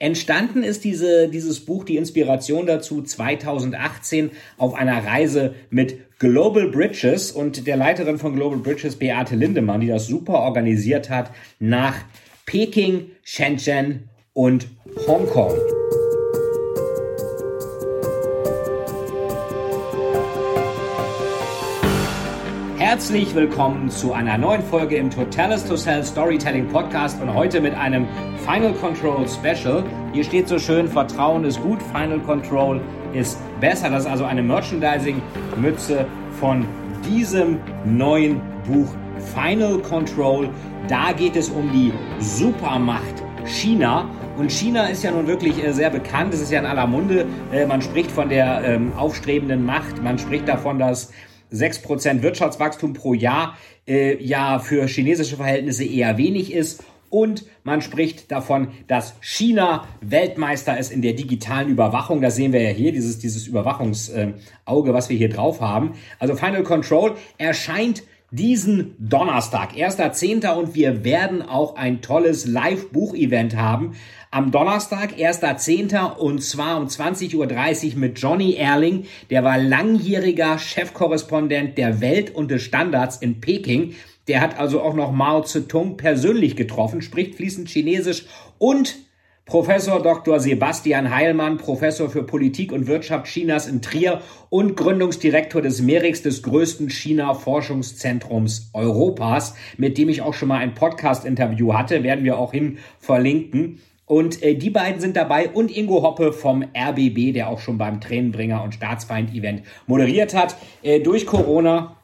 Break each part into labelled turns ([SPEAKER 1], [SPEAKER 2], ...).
[SPEAKER 1] Entstanden ist diese, dieses Buch, die Inspiration dazu 2018 auf einer Reise mit Global Bridges und der Leiterin von Global Bridges, Beate Lindemann, die das super organisiert hat, nach Peking, Shenzhen und Hongkong. Herzlich willkommen zu einer neuen Folge im Totalis to Sell Storytelling Podcast und heute mit einem Final Control Special. Hier steht so schön, Vertrauen ist gut, Final Control ist besser. Das ist also eine Merchandising-Mütze von diesem neuen Buch Final Control. Da geht es um die Supermacht China. Und China ist ja nun wirklich äh, sehr bekannt. Es ist ja in aller Munde. Äh, man spricht von der ähm, aufstrebenden Macht. Man spricht davon, dass 6% Wirtschaftswachstum pro Jahr äh, ja für chinesische Verhältnisse eher wenig ist. Und man spricht davon, dass China Weltmeister ist in der digitalen Überwachung. Das sehen wir ja hier, dieses, dieses Überwachungsauge, äh, was wir hier drauf haben. Also Final Control erscheint diesen Donnerstag, 1.10. und wir werden auch ein tolles Live-Buch-Event haben. Am Donnerstag, 1.10. und zwar um 20.30 Uhr mit Johnny Erling. Der war langjähriger Chefkorrespondent der Welt und des Standards in Peking. Der hat also auch noch Mao Zedong persönlich getroffen, spricht fließend Chinesisch und Professor Dr. Sebastian Heilmann, Professor für Politik und Wirtschaft Chinas in Trier und Gründungsdirektor des MERIX, des größten China-Forschungszentrums Europas, mit dem ich auch schon mal ein Podcast-Interview hatte, werden wir auch hin verlinken. Und äh, die beiden sind dabei und Ingo Hoppe vom RBB, der auch schon beim Tränenbringer und Staatsfeind-Event moderiert hat. Äh, durch Corona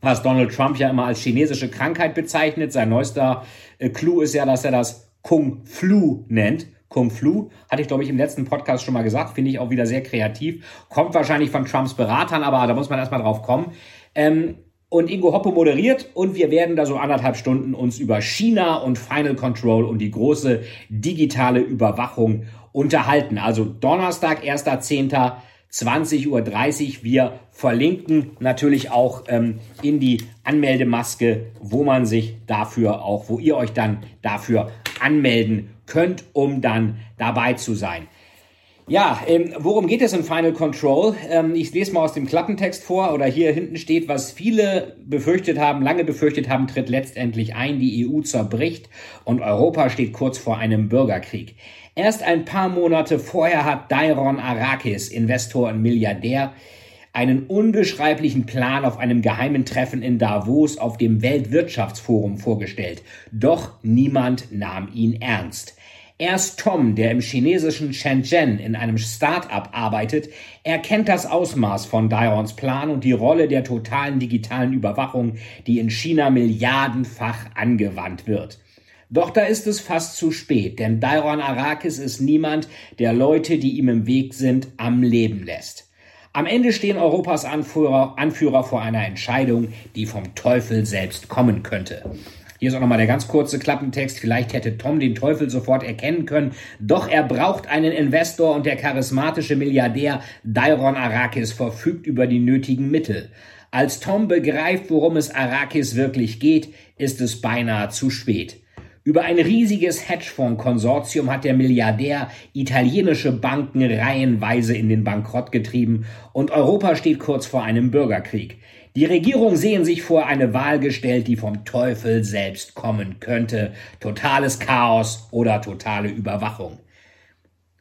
[SPEAKER 1] was Donald Trump ja immer als chinesische Krankheit bezeichnet. Sein neuester äh, Clou ist ja, dass er das Kung Flu nennt. Kung Flu, hatte ich glaube ich im letzten Podcast schon mal gesagt, finde ich auch wieder sehr kreativ. Kommt wahrscheinlich von Trumps Beratern, aber da muss man erstmal drauf kommen. Ähm, und Ingo Hoppe moderiert und wir werden da so anderthalb Stunden uns über China und Final Control und die große digitale Überwachung unterhalten. Also Donnerstag, 1.10. 20.30 Uhr. Wir verlinken natürlich auch ähm, in die Anmeldemaske, wo man sich dafür auch, wo ihr euch dann dafür anmelden könnt, um dann dabei zu sein. Ja, ähm, worum geht es in Final Control? Ähm, ich lese mal aus dem Klappentext vor oder hier hinten steht, was viele befürchtet haben, lange befürchtet haben, tritt letztendlich ein. Die EU zerbricht und Europa steht kurz vor einem Bürgerkrieg. Erst ein paar Monate vorher hat Dairon Arakis, Investor und Milliardär, einen unbeschreiblichen Plan auf einem geheimen Treffen in Davos auf dem Weltwirtschaftsforum vorgestellt. Doch niemand nahm ihn ernst. Erst Tom, der im chinesischen Shenzhen in einem Start-up arbeitet, erkennt das Ausmaß von Dairons Plan und die Rolle der totalen digitalen Überwachung, die in China milliardenfach angewandt wird. Doch da ist es fast zu spät, denn Dairon Arakis ist niemand, der Leute, die ihm im Weg sind, am Leben lässt. Am Ende stehen Europas Anführer, Anführer vor einer Entscheidung, die vom Teufel selbst kommen könnte. Hier ist auch nochmal der ganz kurze Klappentext. Vielleicht hätte Tom den Teufel sofort erkennen können. Doch er braucht einen Investor und der charismatische Milliardär Dairon Arakis verfügt über die nötigen Mittel. Als Tom begreift, worum es Arakis wirklich geht, ist es beinahe zu spät. Über ein riesiges Hedgefonds-Konsortium hat der Milliardär italienische Banken reihenweise in den Bankrott getrieben und Europa steht kurz vor einem Bürgerkrieg. Die Regierung sehen sich vor eine Wahl gestellt, die vom Teufel selbst kommen könnte. Totales Chaos oder totale Überwachung.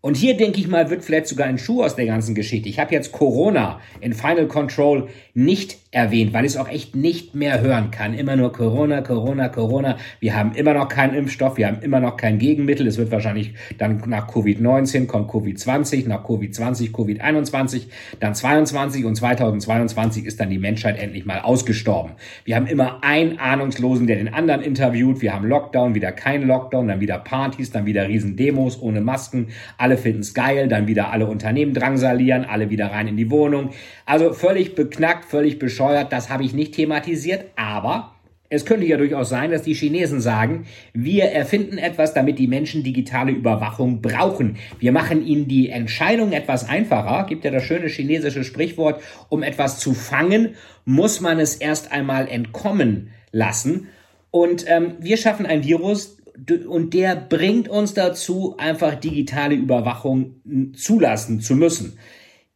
[SPEAKER 1] Und hier denke ich mal, wird vielleicht sogar ein Schuh aus der ganzen Geschichte. Ich habe jetzt Corona in Final Control nicht erwähnt, weil ich es auch echt nicht mehr hören kann. Immer nur Corona, Corona, Corona. Wir haben immer noch keinen Impfstoff, wir haben immer noch kein Gegenmittel. Es wird wahrscheinlich dann nach Covid-19 kommt Covid-20, nach Covid-20 Covid-21, dann 22 und 2022 ist dann die Menschheit endlich mal ausgestorben. Wir haben immer einen Ahnungslosen, der den anderen interviewt. Wir haben Lockdown, wieder kein Lockdown, dann wieder Partys, dann wieder Riesendemos ohne Masken. Alle finden's geil, dann wieder alle Unternehmen drangsalieren, alle wieder rein in die Wohnung. Also völlig beknackt, völlig bescheuert bescheuert, das habe ich nicht thematisiert, aber es könnte ja durchaus sein, dass die Chinesen sagen, wir erfinden etwas, damit die Menschen digitale Überwachung brauchen. Wir machen ihnen die Entscheidung etwas einfacher. Gibt ja das schöne chinesische Sprichwort, um etwas zu fangen, muss man es erst einmal entkommen lassen. Und ähm, wir schaffen ein Virus, und der bringt uns dazu, einfach digitale Überwachung zulassen zu müssen.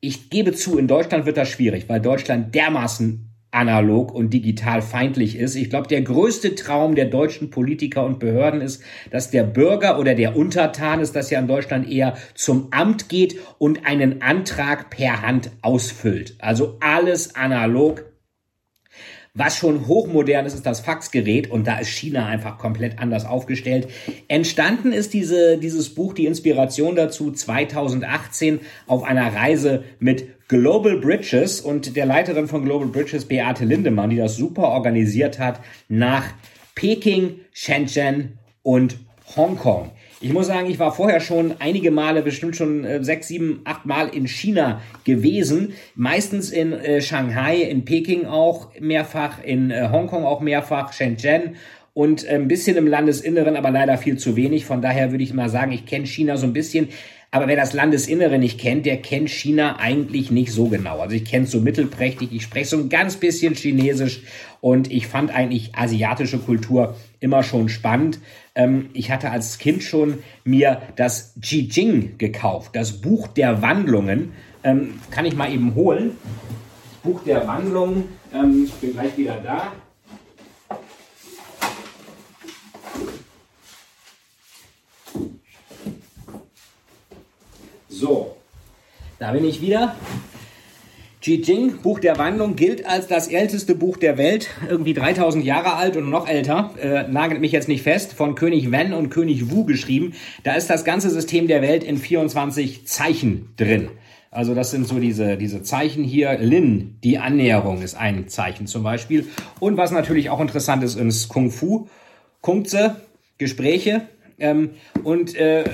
[SPEAKER 1] Ich gebe zu, in Deutschland wird das schwierig, weil Deutschland dermaßen analog und digital feindlich ist. Ich glaube, der größte Traum der deutschen Politiker und Behörden ist, dass der Bürger oder der Untertan ist, das ja in Deutschland eher zum Amt geht und einen Antrag per Hand ausfüllt. Also alles analog, was schon hochmodern ist, ist das Faxgerät und da ist China einfach komplett anders aufgestellt. Entstanden ist diese, dieses Buch, die Inspiration dazu 2018 auf einer Reise mit Global Bridges und der Leiterin von Global Bridges, Beate Lindemann, die das super organisiert hat, nach Peking, Shenzhen und Hongkong. Ich muss sagen, ich war vorher schon einige Male, bestimmt schon äh, sechs, sieben, acht Mal in China gewesen. Meistens in äh, Shanghai, in Peking auch mehrfach, in äh, Hongkong auch mehrfach, Shenzhen und äh, ein bisschen im Landesinneren, aber leider viel zu wenig. Von daher würde ich mal sagen, ich kenne China so ein bisschen. Aber wer das Landesinnere nicht kennt, der kennt China eigentlich nicht so genau. Also ich kenne es so mittelprächtig, ich spreche so ein ganz bisschen Chinesisch und ich fand eigentlich asiatische Kultur immer schon spannend. Ähm, ich hatte als Kind schon mir das Ji Jing gekauft, das Buch der Wandlungen. Ähm, kann ich mal eben holen. Buch der Wandlungen. Ähm, ich bin gleich wieder da. So, da bin ich wieder. Ji Jing, Buch der Wandlung, gilt als das älteste Buch der Welt, irgendwie 3000 Jahre alt und noch älter, äh, nagelt mich jetzt nicht fest, von König Wen und König Wu geschrieben. Da ist das ganze System der Welt in 24 Zeichen drin. Also das sind so diese, diese Zeichen hier. Lin, die Annäherung ist ein Zeichen zum Beispiel. Und was natürlich auch interessant ist, ist Kung Fu, Kungze, Gespräche. Ähm, und äh,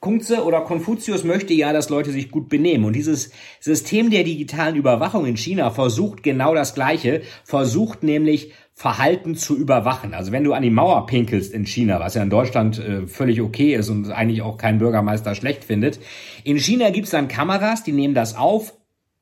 [SPEAKER 1] Kungze oder Konfuzius möchte ja, dass Leute sich gut benehmen. Und dieses System der digitalen Überwachung in China versucht genau das Gleiche, versucht nämlich Verhalten zu überwachen. Also wenn du an die Mauer pinkelst in China, was ja in Deutschland äh, völlig okay ist und eigentlich auch kein Bürgermeister schlecht findet, in China gibt's dann Kameras, die nehmen das auf,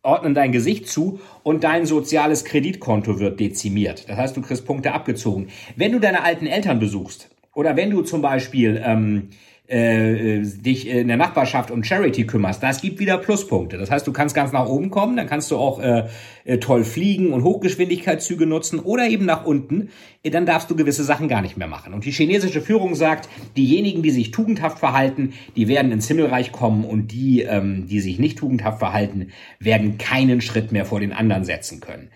[SPEAKER 1] ordnen dein Gesicht zu und dein soziales Kreditkonto wird dezimiert. Das heißt, du kriegst Punkte abgezogen. Wenn du deine alten Eltern besuchst oder wenn du zum Beispiel ähm, äh, dich in der Nachbarschaft um Charity kümmerst, das gibt wieder Pluspunkte. Das heißt, du kannst ganz nach oben kommen, dann kannst du auch äh, äh, toll fliegen und Hochgeschwindigkeitszüge nutzen oder eben nach unten, äh, dann darfst du gewisse Sachen gar nicht mehr machen. Und die chinesische Führung sagt, diejenigen, die sich tugendhaft verhalten, die werden ins Himmelreich kommen und die, ähm, die sich nicht tugendhaft verhalten, werden keinen Schritt mehr vor den anderen setzen können.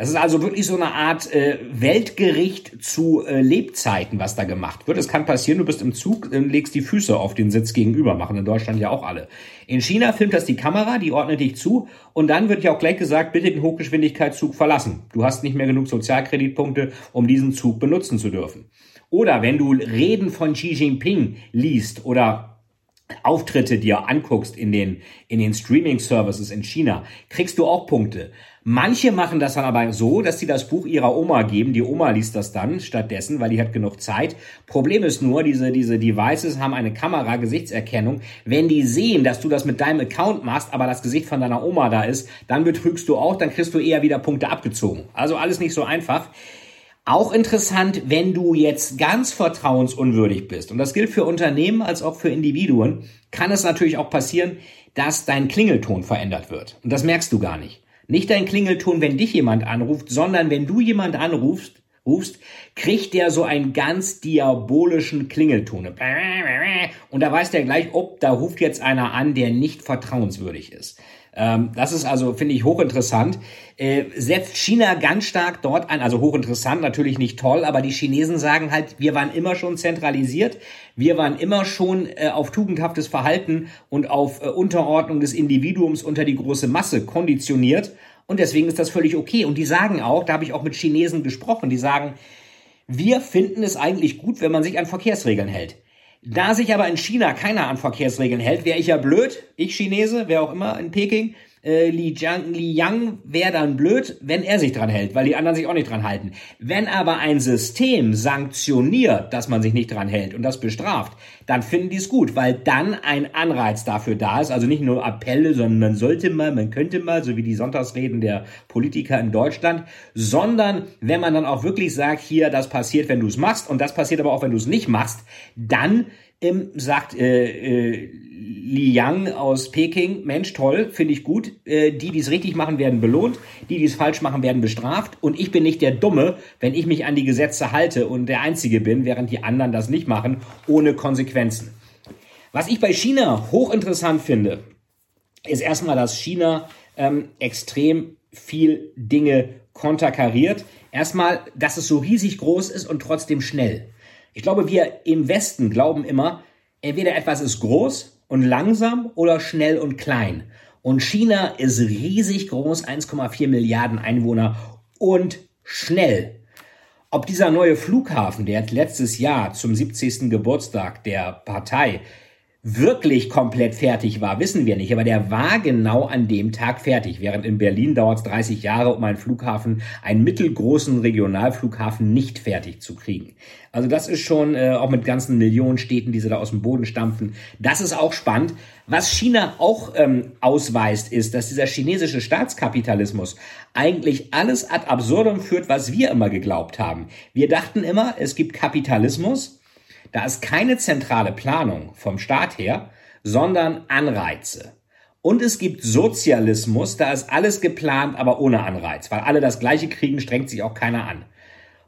[SPEAKER 1] Das ist also wirklich so eine Art äh, Weltgericht zu äh, Lebzeiten, was da gemacht wird. Es kann passieren, du bist im Zug, äh, legst die Füße auf den Sitz gegenüber, machen in Deutschland ja auch alle. In China filmt das die Kamera, die ordnet dich zu und dann wird ja auch gleich gesagt, bitte den Hochgeschwindigkeitszug verlassen. Du hast nicht mehr genug Sozialkreditpunkte, um diesen Zug benutzen zu dürfen. Oder wenn du Reden von Xi Jinping liest oder Auftritte dir anguckst in den, in den Streaming-Services in China, kriegst du auch Punkte. Manche machen das dann aber so, dass sie das Buch ihrer Oma geben. Die Oma liest das dann stattdessen, weil die hat genug Zeit. Problem ist nur, diese, diese Devices haben eine Kamera, Gesichtserkennung. Wenn die sehen, dass du das mit deinem Account machst, aber das Gesicht von deiner Oma da ist, dann betrügst du auch, dann kriegst du eher wieder Punkte abgezogen. Also alles nicht so einfach. Auch interessant, wenn du jetzt ganz vertrauensunwürdig bist, und das gilt für Unternehmen als auch für Individuen, kann es natürlich auch passieren, dass dein Klingelton verändert wird. Und das merkst du gar nicht. Nicht dein Klingelton, wenn dich jemand anruft, sondern wenn du jemand anrufst, rufst, kriegt der so einen ganz diabolischen Klingelton. Und da weiß der gleich, ob da ruft jetzt einer an, der nicht vertrauenswürdig ist. Ähm, das ist also, finde ich, hochinteressant. Äh, setzt China ganz stark dort ein, also hochinteressant, natürlich nicht toll, aber die Chinesen sagen halt, wir waren immer schon zentralisiert, wir waren immer schon äh, auf tugendhaftes Verhalten und auf äh, Unterordnung des Individuums unter die große Masse konditioniert und deswegen ist das völlig okay. Und die sagen auch, da habe ich auch mit Chinesen gesprochen, die sagen, wir finden es eigentlich gut, wenn man sich an Verkehrsregeln hält. Da sich aber in China keiner an Verkehrsregeln hält, wäre ich ja blöd, ich Chinese, wer auch immer in Peking, äh, Li, Jiang, Li Yang wäre dann blöd, wenn er sich dran hält, weil die anderen sich auch nicht dran halten. Wenn aber ein System sanktioniert, dass man sich nicht dran hält und das bestraft, dann finden die es gut, weil dann ein Anreiz dafür da ist. Also nicht nur Appelle, sondern man sollte mal, man könnte mal, so wie die Sonntagsreden der Politiker in Deutschland, sondern wenn man dann auch wirklich sagt, hier, das passiert, wenn du es machst und das passiert aber auch, wenn du es nicht machst, dann ähm, sagt äh, äh, Li Yang aus Peking, Mensch, toll, finde ich gut. Äh, die, die es richtig machen, werden belohnt. Die, die es falsch machen, werden bestraft. Und ich bin nicht der Dumme, wenn ich mich an die Gesetze halte und der Einzige bin, während die anderen das nicht machen, ohne Konsequenzen. Was ich bei China hochinteressant finde, ist erstmal, dass China ähm, extrem viel Dinge konterkariert. Erstmal, dass es so riesig groß ist und trotzdem schnell. Ich glaube, wir im Westen glauben immer, entweder etwas ist groß und langsam oder schnell und klein. Und China ist riesig groß, 1,4 Milliarden Einwohner und schnell. Ob dieser neue Flughafen, der letztes Jahr zum 70. Geburtstag der Partei wirklich komplett fertig war, wissen wir nicht. Aber der war genau an dem Tag fertig. Während in Berlin dauert es 30 Jahre, um einen Flughafen, einen mittelgroßen Regionalflughafen nicht fertig zu kriegen. Also das ist schon äh, auch mit ganzen Millionen Städten, die sie da aus dem Boden stampfen. Das ist auch spannend. Was China auch ähm, ausweist, ist, dass dieser chinesische Staatskapitalismus eigentlich alles ad absurdum führt, was wir immer geglaubt haben. Wir dachten immer, es gibt Kapitalismus, da ist keine zentrale Planung vom Staat her, sondern Anreize. Und es gibt Sozialismus, da ist alles geplant, aber ohne Anreiz, weil alle das Gleiche kriegen, strengt sich auch keiner an.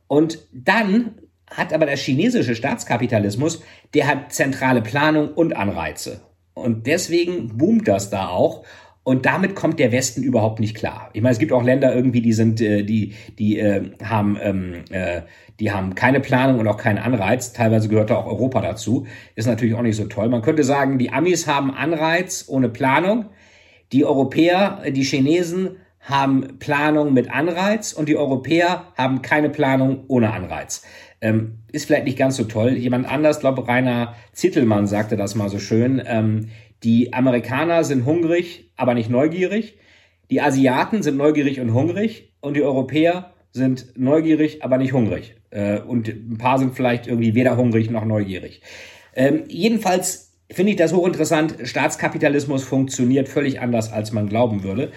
[SPEAKER 1] Und dann hat aber der chinesische Staatskapitalismus, der hat zentrale Planung und Anreize. Und deswegen boomt das da auch. Und damit kommt der Westen überhaupt nicht klar. Ich meine, es gibt auch Länder irgendwie, die sind, äh, die, die äh, haben, ähm, äh, die haben keine Planung und auch keinen Anreiz. Teilweise gehört da auch Europa dazu. Ist natürlich auch nicht so toll. Man könnte sagen, die Amis haben Anreiz ohne Planung. Die Europäer, äh, die Chinesen haben Planung mit Anreiz und die Europäer haben keine Planung ohne Anreiz. Ähm, ist vielleicht nicht ganz so toll. Jemand anders, glaube Rainer Zittelmann sagte das mal so schön. Ähm, die Amerikaner sind hungrig, aber nicht neugierig. Die Asiaten sind neugierig und hungrig und die Europäer sind neugierig, aber nicht hungrig. Äh, und ein paar sind vielleicht irgendwie weder hungrig noch neugierig. Ähm, jedenfalls finde ich das hochinteressant. Staatskapitalismus funktioniert völlig anders, als man glauben würde.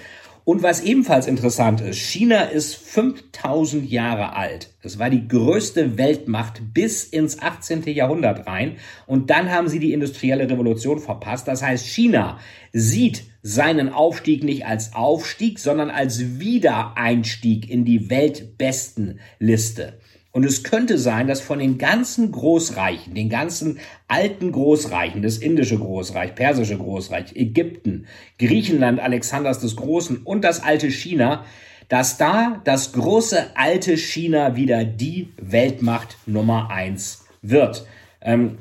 [SPEAKER 1] Und was ebenfalls interessant ist, China ist 5000 Jahre alt. Das war die größte Weltmacht bis ins 18. Jahrhundert rein. Und dann haben sie die industrielle Revolution verpasst. Das heißt, China sieht seinen Aufstieg nicht als Aufstieg, sondern als Wiedereinstieg in die Weltbestenliste. Und es könnte sein, dass von den ganzen Großreichen, den ganzen alten Großreichen, das indische Großreich, persische Großreich, Ägypten, Griechenland Alexanders des Großen und das alte China, dass da das große alte China wieder die Weltmacht Nummer eins wird. Ähm,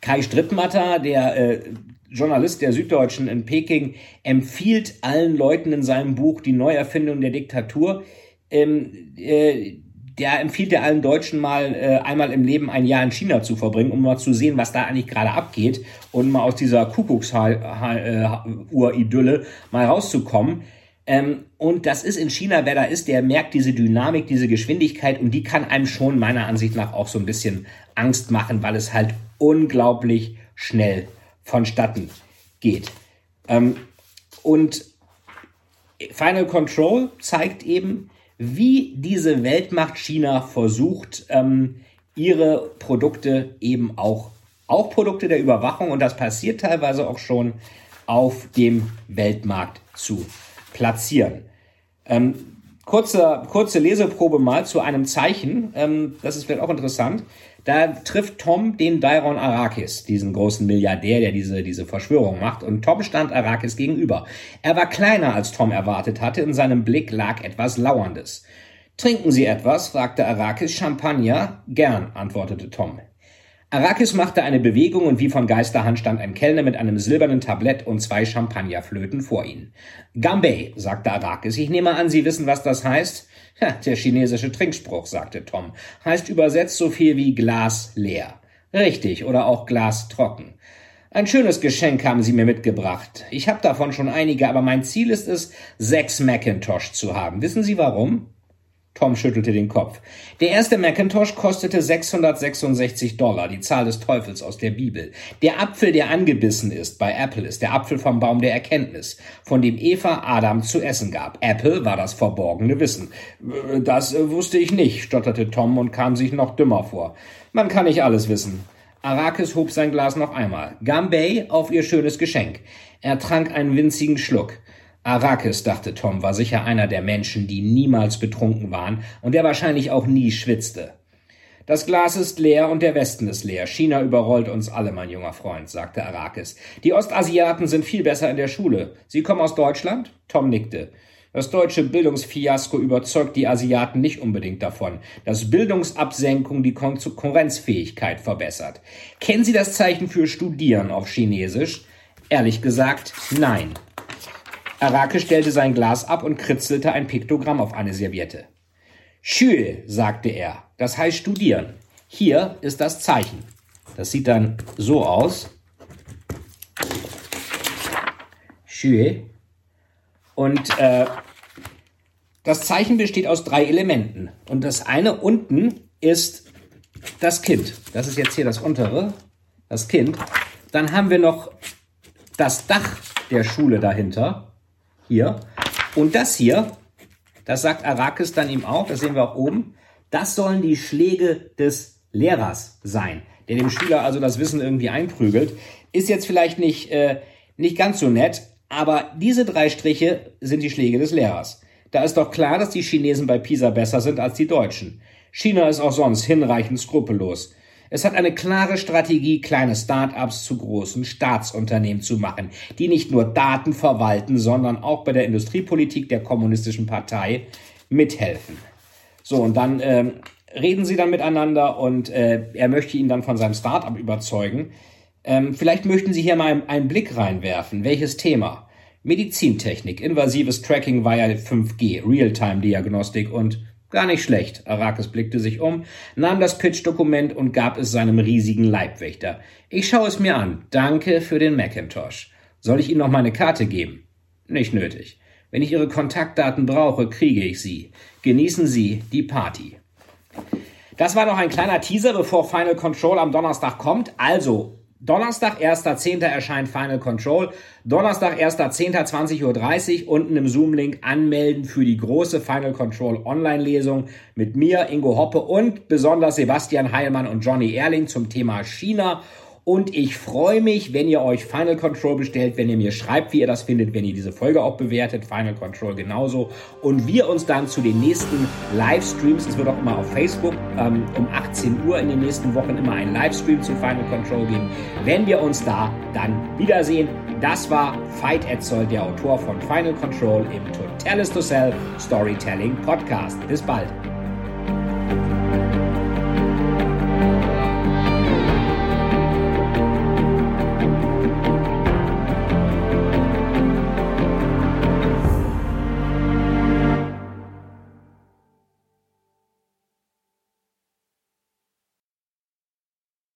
[SPEAKER 1] Kai Strittmatter, der äh, Journalist der Süddeutschen in Peking, empfiehlt allen Leuten in seinem Buch Die Neuerfindung der Diktatur, ähm, äh, der empfiehlt ja allen Deutschen mal äh, einmal im Leben ein Jahr in China zu verbringen, um mal zu sehen, was da eigentlich gerade abgeht und mal aus dieser Kuckucksuhr-Idylle mal rauszukommen. Ähm, und das ist in China, wer da ist, der merkt diese Dynamik, diese Geschwindigkeit und die kann einem schon meiner Ansicht nach auch so ein bisschen Angst machen, weil es halt unglaublich schnell vonstatten geht. Ähm, und Final Control zeigt eben, wie diese Weltmacht China versucht, ähm, ihre Produkte eben auch, auch Produkte der Überwachung, und das passiert teilweise auch schon, auf dem Weltmarkt zu platzieren. Ähm, kurze, kurze Leseprobe mal zu einem Zeichen, ähm, das ist vielleicht auch interessant. Da trifft Tom den Dairon Arrakis, diesen großen Milliardär, der diese, diese Verschwörung macht. Und Tom stand Arrakis gegenüber. Er war kleiner, als Tom erwartet hatte. In seinem Blick lag etwas Lauerndes. Trinken Sie etwas? fragte Arrakis. Champagner? Gern, antwortete Tom. Arrakis machte eine Bewegung und wie von Geisterhand stand ein Kellner mit einem silbernen Tablett und zwei Champagnerflöten vor ihnen. Gambay, sagte Arrakis. Ich nehme an, Sie wissen, was das heißt? Der chinesische Trinkspruch, sagte Tom, heißt übersetzt so viel wie Glas leer. Richtig, oder auch Glas trocken. Ein schönes Geschenk haben Sie mir mitgebracht. Ich habe davon schon einige, aber mein Ziel ist es, sechs Macintosh zu haben. Wissen Sie warum? Tom schüttelte den Kopf. Der erste Macintosh kostete 666 Dollar, die Zahl des Teufels aus der Bibel. Der Apfel, der angebissen ist bei Apple, ist der Apfel vom Baum der Erkenntnis, von dem Eva Adam zu essen gab. Apple war das verborgene Wissen. Das wusste ich nicht, stotterte Tom und kam sich noch dümmer vor. Man kann nicht alles wissen. Arrakis hob sein Glas noch einmal. Gambay auf ihr schönes Geschenk. Er trank einen winzigen Schluck. Arrakis, dachte Tom, war sicher einer der Menschen, die niemals betrunken waren und der wahrscheinlich auch nie schwitzte. Das Glas ist leer und der Westen ist leer. China überrollt uns alle, mein junger Freund, sagte Arrakis. Die Ostasiaten sind viel besser in der Schule. Sie kommen aus Deutschland? Tom nickte. Das deutsche Bildungsfiasko überzeugt die Asiaten nicht unbedingt davon, dass Bildungsabsenkung die Konkurrenzfähigkeit verbessert. Kennen Sie das Zeichen für Studieren auf Chinesisch? Ehrlich gesagt, nein. Arake stellte sein Glas ab und kritzelte ein Piktogramm auf eine Serviette. Schül, sagte er, das heißt studieren. Hier ist das Zeichen. Das sieht dann so aus. Schül. Und äh, das Zeichen besteht aus drei Elementen. Und das eine unten ist das Kind. Das ist jetzt hier das untere, das Kind. Dann haben wir noch das Dach der Schule dahinter hier. Und das hier, das sagt Arrakis dann ihm auch, das sehen wir auch oben, das sollen die Schläge des Lehrers sein, der dem Schüler also das Wissen irgendwie einprügelt. Ist jetzt vielleicht nicht, äh, nicht ganz so nett, aber diese drei Striche sind die Schläge des Lehrers. Da ist doch klar, dass die Chinesen bei Pisa besser sind als die Deutschen. China ist auch sonst hinreichend skrupellos. Es hat eine klare Strategie, kleine Start-ups zu großen Staatsunternehmen zu machen, die nicht nur Daten verwalten, sondern auch bei der Industriepolitik der kommunistischen Partei mithelfen. So, und dann äh, reden sie dann miteinander und äh, er möchte ihn dann von seinem Start-up überzeugen. Ähm, vielleicht möchten Sie hier mal einen Blick reinwerfen. Welches Thema? Medizintechnik, invasives Tracking via 5G, Realtime-Diagnostik und Gar nicht schlecht. Arrakis blickte sich um, nahm das Pitch-Dokument und gab es seinem riesigen Leibwächter. Ich schaue es mir an. Danke für den Macintosh. Soll ich Ihnen noch meine Karte geben? Nicht nötig. Wenn ich Ihre Kontaktdaten brauche, kriege ich sie. Genießen Sie die Party. Das war noch ein kleiner Teaser, bevor Final Control am Donnerstag kommt. Also Donnerstag, 1.10. erscheint Final Control. Donnerstag, 1.10. 20.30 Uhr unten im Zoom-Link anmelden für die große Final Control Online-Lesung mit mir, Ingo Hoppe und besonders Sebastian Heilmann und Johnny Erling zum Thema China und ich freue mich, wenn ihr euch Final Control bestellt, wenn ihr mir schreibt, wie ihr das findet, wenn ihr diese Folge auch bewertet. Final Control genauso. Und wir uns dann zu den nächsten Livestreams, es wird auch immer auf Facebook ähm, um 18 Uhr in den nächsten Wochen immer einen Livestream zu Final Control geben. Wenn wir uns da dann wiedersehen. Das war Veit Etzold, der Autor von Final Control im Totalis to Sell Storytelling Podcast. Bis bald.